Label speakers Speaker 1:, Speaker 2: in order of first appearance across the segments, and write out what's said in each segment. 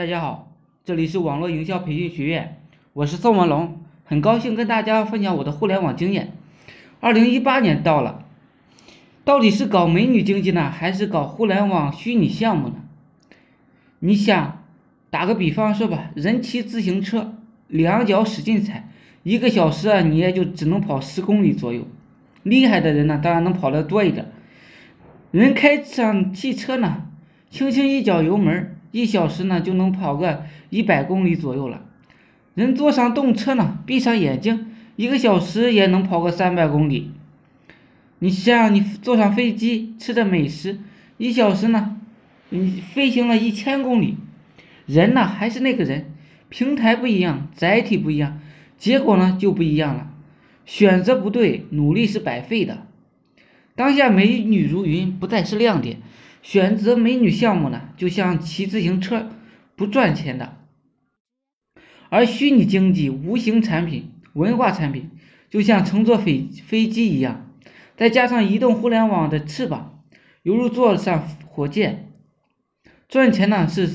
Speaker 1: 大家好，这里是网络营销培训学院，我是宋文龙，很高兴跟大家分享我的互联网经验。二零一八年到了，到底是搞美女经济呢，还是搞互联网虚拟项目呢？你想，打个比方说吧，人骑自行车，两脚使劲踩，一个小时啊，你也就只能跑十公里左右。厉害的人呢，当然能跑得多一点。人开上汽车呢，轻轻一脚油门，一小时呢就能跑个一百公里左右了。人坐上动车呢，闭上眼睛，一个小时也能跑个三百公里。你像你坐上飞机，吃着美食，一小时呢，你飞行了一千公里。人呢还是那个人，平台不一样，载体不一样，结果呢就不一样了。选择不对，努力是白费的。当下美女如云，不再是亮点。选择美女项目呢，就像骑自行车，不赚钱的。而虚拟经济、无形产品、文化产品，就像乘坐飞飞机一样，再加上移动互联网的翅膀，犹如坐上火箭，赚钱呢是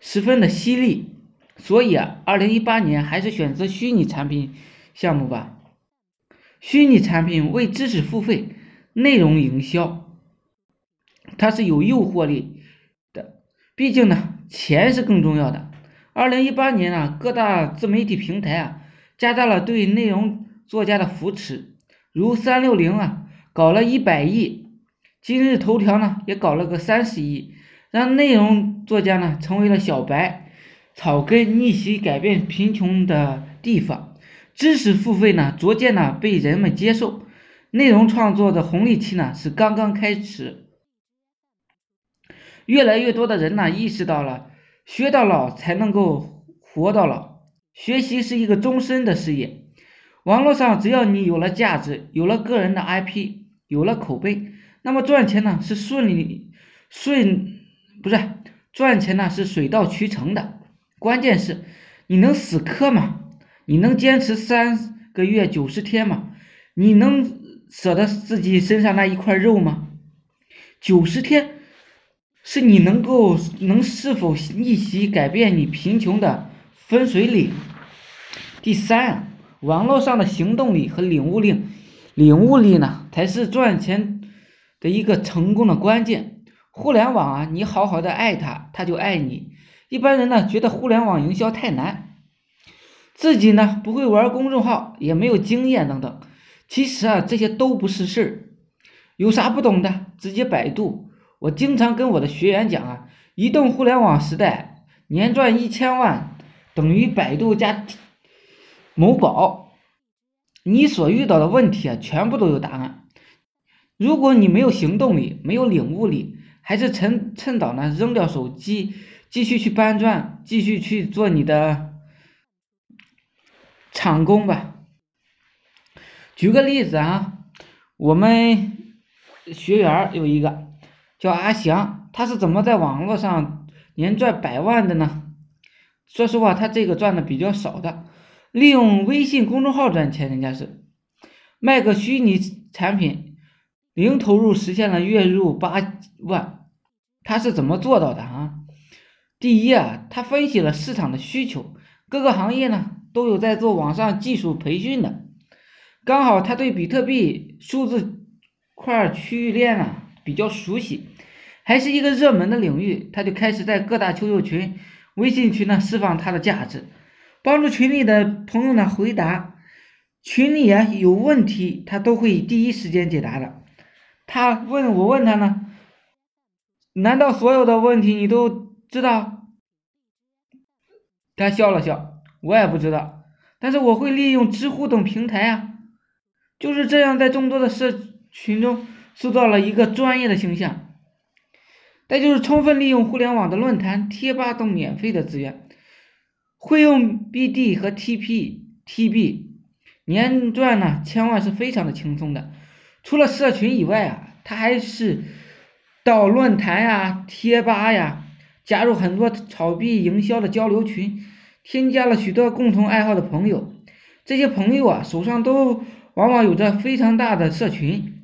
Speaker 1: 十分的犀利。所以啊，二零一八年还是选择虚拟产品项目吧。虚拟产品为知识付费。内容营销，它是有诱惑力的，毕竟呢，钱是更重要的。二零一八年啊，各大自媒体平台啊，加大了对内容作家的扶持，如三六零啊，搞了一百亿，今日头条呢，也搞了个三十亿，让内容作家呢，成为了小白、草根逆袭改变贫穷的地方。知识付费呢，逐渐呢，被人们接受。内容创作的红利期呢是刚刚开始，越来越多的人呢意识到了，学到老才能够活到老，学习是一个终身的事业。网络上只要你有了价值，有了个人的 IP，有了口碑，那么赚钱呢是顺利顺，不是赚钱呢是水到渠成的。关键是你能死磕吗？你能坚持三个月九十天吗？你能？舍得自己身上那一块肉吗？九十天是你能够能是否逆袭改变你贫穷的分水岭。第三，网络上的行动力和领悟力，领悟力呢才是赚钱的一个成功的关键。互联网啊，你好好的爱它，它就爱你。一般人呢觉得互联网营销太难，自己呢不会玩公众号，也没有经验等等。其实啊，这些都不是事儿，有啥不懂的，直接百度。我经常跟我的学员讲啊，移动互联网时代，年赚一千万等于百度加某宝，你所遇到的问题啊，全部都有答案。如果你没有行动力，没有领悟力，还是趁趁早呢扔掉手机，继续去搬砖，继续去做你的厂工吧。举个例子啊，我们学员有一个叫阿翔，他是怎么在网络上年赚百万的呢？说实话，他这个赚的比较少的，利用微信公众号赚钱，人家是卖个虚拟产品，零投入实现了月入八万，他是怎么做到的啊？第一啊，他分析了市场的需求，各个行业呢都有在做网上技术培训的。刚好他对比特币数字块区域链啊比较熟悉，还是一个热门的领域，他就开始在各大 QQ 群、微信群呢释放他的价值，帮助群里的朋友呢回答群里啊有问题，他都会第一时间解答的。他问我问他呢，难道所有的问题你都知道？他笑了笑，我也不知道，但是我会利用知乎等平台啊。就是这样，在众多的社群中塑造了一个专业的形象。再就是充分利用互联网的论坛、贴吧等免费的资源，会用 BD 和 TP、TB，年赚呢千万是非常的轻松的。除了社群以外啊，他还是到论坛呀、贴吧呀，加入很多炒币营销的交流群，添加了许多共同爱好的朋友。这些朋友啊，手上都。往往有着非常大的社群，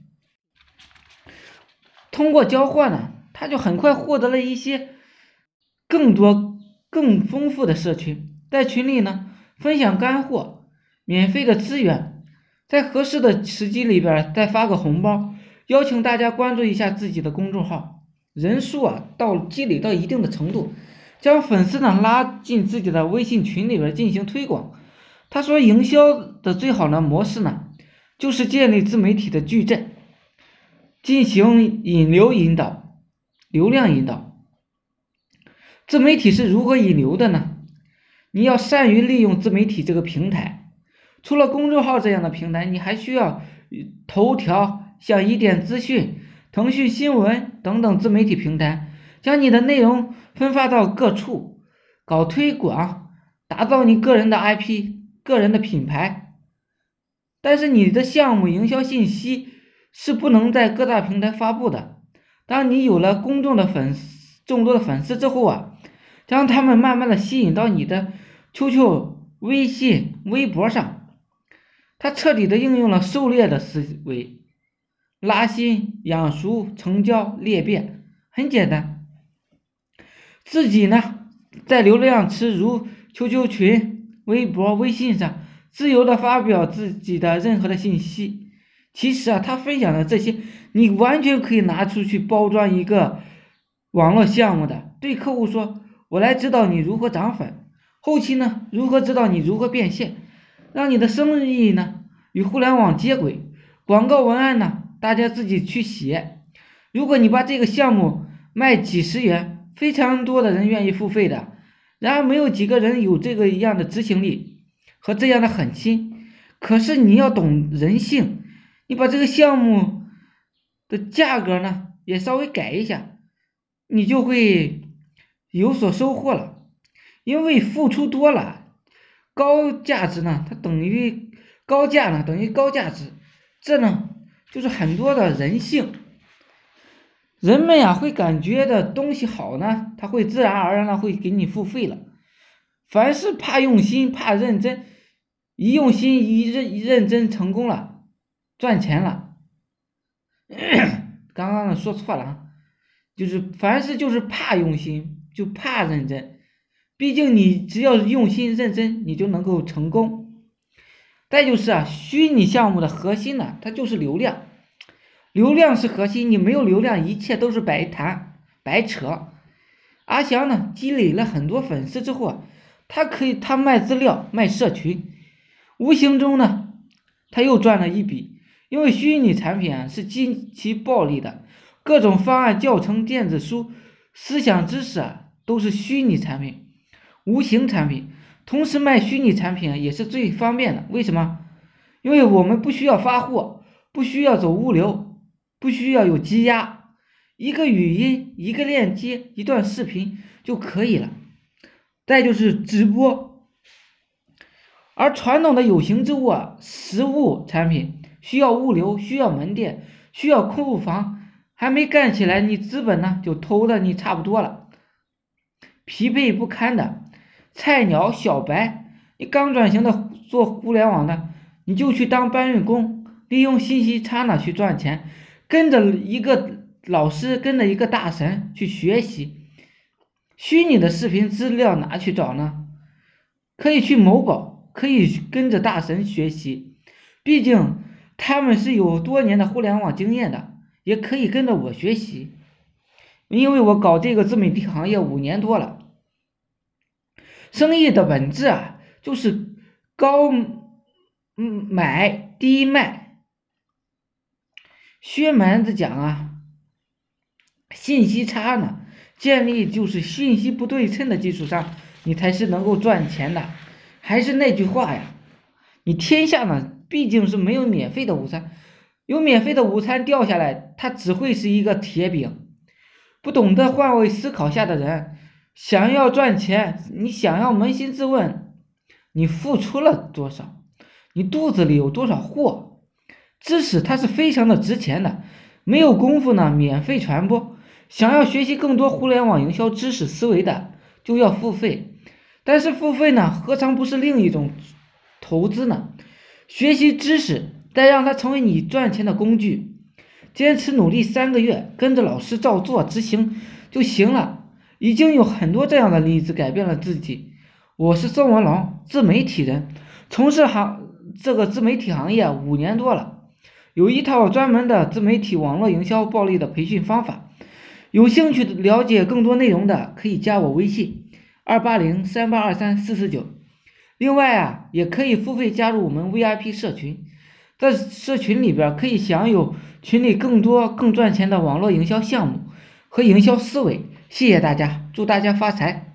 Speaker 1: 通过交换呢，他就很快获得了一些更多更丰富的社群，在群里呢分享干货、免费的资源，在合适的时机里边再发个红包，邀请大家关注一下自己的公众号，人数啊到积累到一定的程度，将粉丝呢拉进自己的微信群里边进行推广。他说，营销的最好的模式呢，就是建立自媒体的矩阵，进行引流引导、流量引导。自媒体是如何引流的呢？你要善于利用自媒体这个平台。除了公众号这样的平台，你还需要头条、像一点资讯、腾讯新闻等等自媒体平台，将你的内容分发到各处，搞推广，打造你个人的 IP、个人的品牌。但是你的项目营销信息是不能在各大平台发布的。当你有了公众的粉丝、众多的粉丝之后啊。将他们慢慢的吸引到你的 QQ、微信、微博上，他彻底的应用了狩猎的思维，拉新、养熟、成交、裂变，很简单。自己呢，在流量池如 QQ 群、微博、微信上自由的发表自己的任何的信息。其实啊，他分享的这些，你完全可以拿出去包装一个网络项目的，对客户说。我来指导你如何涨粉，后期呢如何指导你如何变现，让你的生意呢与互联网接轨。广告文案呢大家自己去写。如果你把这个项目卖几十元，非常多的人愿意付费的，然而没有几个人有这个一样的执行力和这样的狠心。可是你要懂人性，你把这个项目的价格呢也稍微改一下，你就会。有所收获了，因为付出多了，高价值呢，它等于高价呢，等于高价值，这呢就是很多的人性。人们呀会感觉的东西好呢，他会自然而然的会给你付费了。凡是怕用心、怕认真，一用心、一认一认真，成功了，赚钱了。刚刚说错了啊，就是凡事就是怕用心。就怕认真，毕竟你只要用心认真，你就能够成功。再就是啊，虚拟项目的核心呢，它就是流量，流量是核心，你没有流量，一切都是白谈白扯。阿翔呢，积累了很多粉丝之后啊，他可以他卖资料卖社群，无形中呢，他又赚了一笔，因为虚拟产品啊是极其暴利的，各种方案、教程、电子书、思想知识啊。都是虚拟产品，无形产品。同时卖虚拟产品也是最方便的。为什么？因为我们不需要发货，不需要走物流，不需要有积压，一个语音、一个链接、一段视频就可以了。再就是直播，而传统的有形之物啊，实物产品需要物流，需要门店，需要库房，还没干起来，你资本呢就投的你差不多了。疲惫不堪的菜鸟小白，你刚转型的做互联网的，你就去当搬运工，利用信息差呢去赚钱，跟着一个老师，跟着一个大神去学习。虚拟的视频资料哪去找呢？可以去某宝，可以跟着大神学习，毕竟他们是有多年的互联网经验的，也可以跟着我学习。因为我搞这个自媒体行业五年多了，生意的本质啊，就是高买低卖。薛蛮子讲啊，信息差呢，建立就是信息不对称的基础上，你才是能够赚钱的。还是那句话呀，你天下呢毕竟是没有免费的午餐，有免费的午餐掉下来，它只会是一个铁饼。不懂得换位思考下的人，想要赚钱，你想要扪心自问，你付出了多少？你肚子里有多少货？知识它是非常的值钱的，没有功夫呢，免费传播。想要学习更多互联网营销知识思维的，就要付费。但是付费呢，何尝不是另一种投资呢？学习知识，再让它成为你赚钱的工具。坚持努力三个月，跟着老师照做执行就行了。已经有很多这样的例子改变了自己。我是宋文龙，自媒体人，从事行这个自媒体行业五年多了，有一套专门的自媒体网络营销暴力的培训方法。有兴趣了解更多内容的，可以加我微信二八零三八二三四四九。另外啊，也可以付费加入我们 VIP 社群，在社群里边可以享有群里更多更赚钱的网络营销项目和营销思维。谢谢大家，祝大家发财！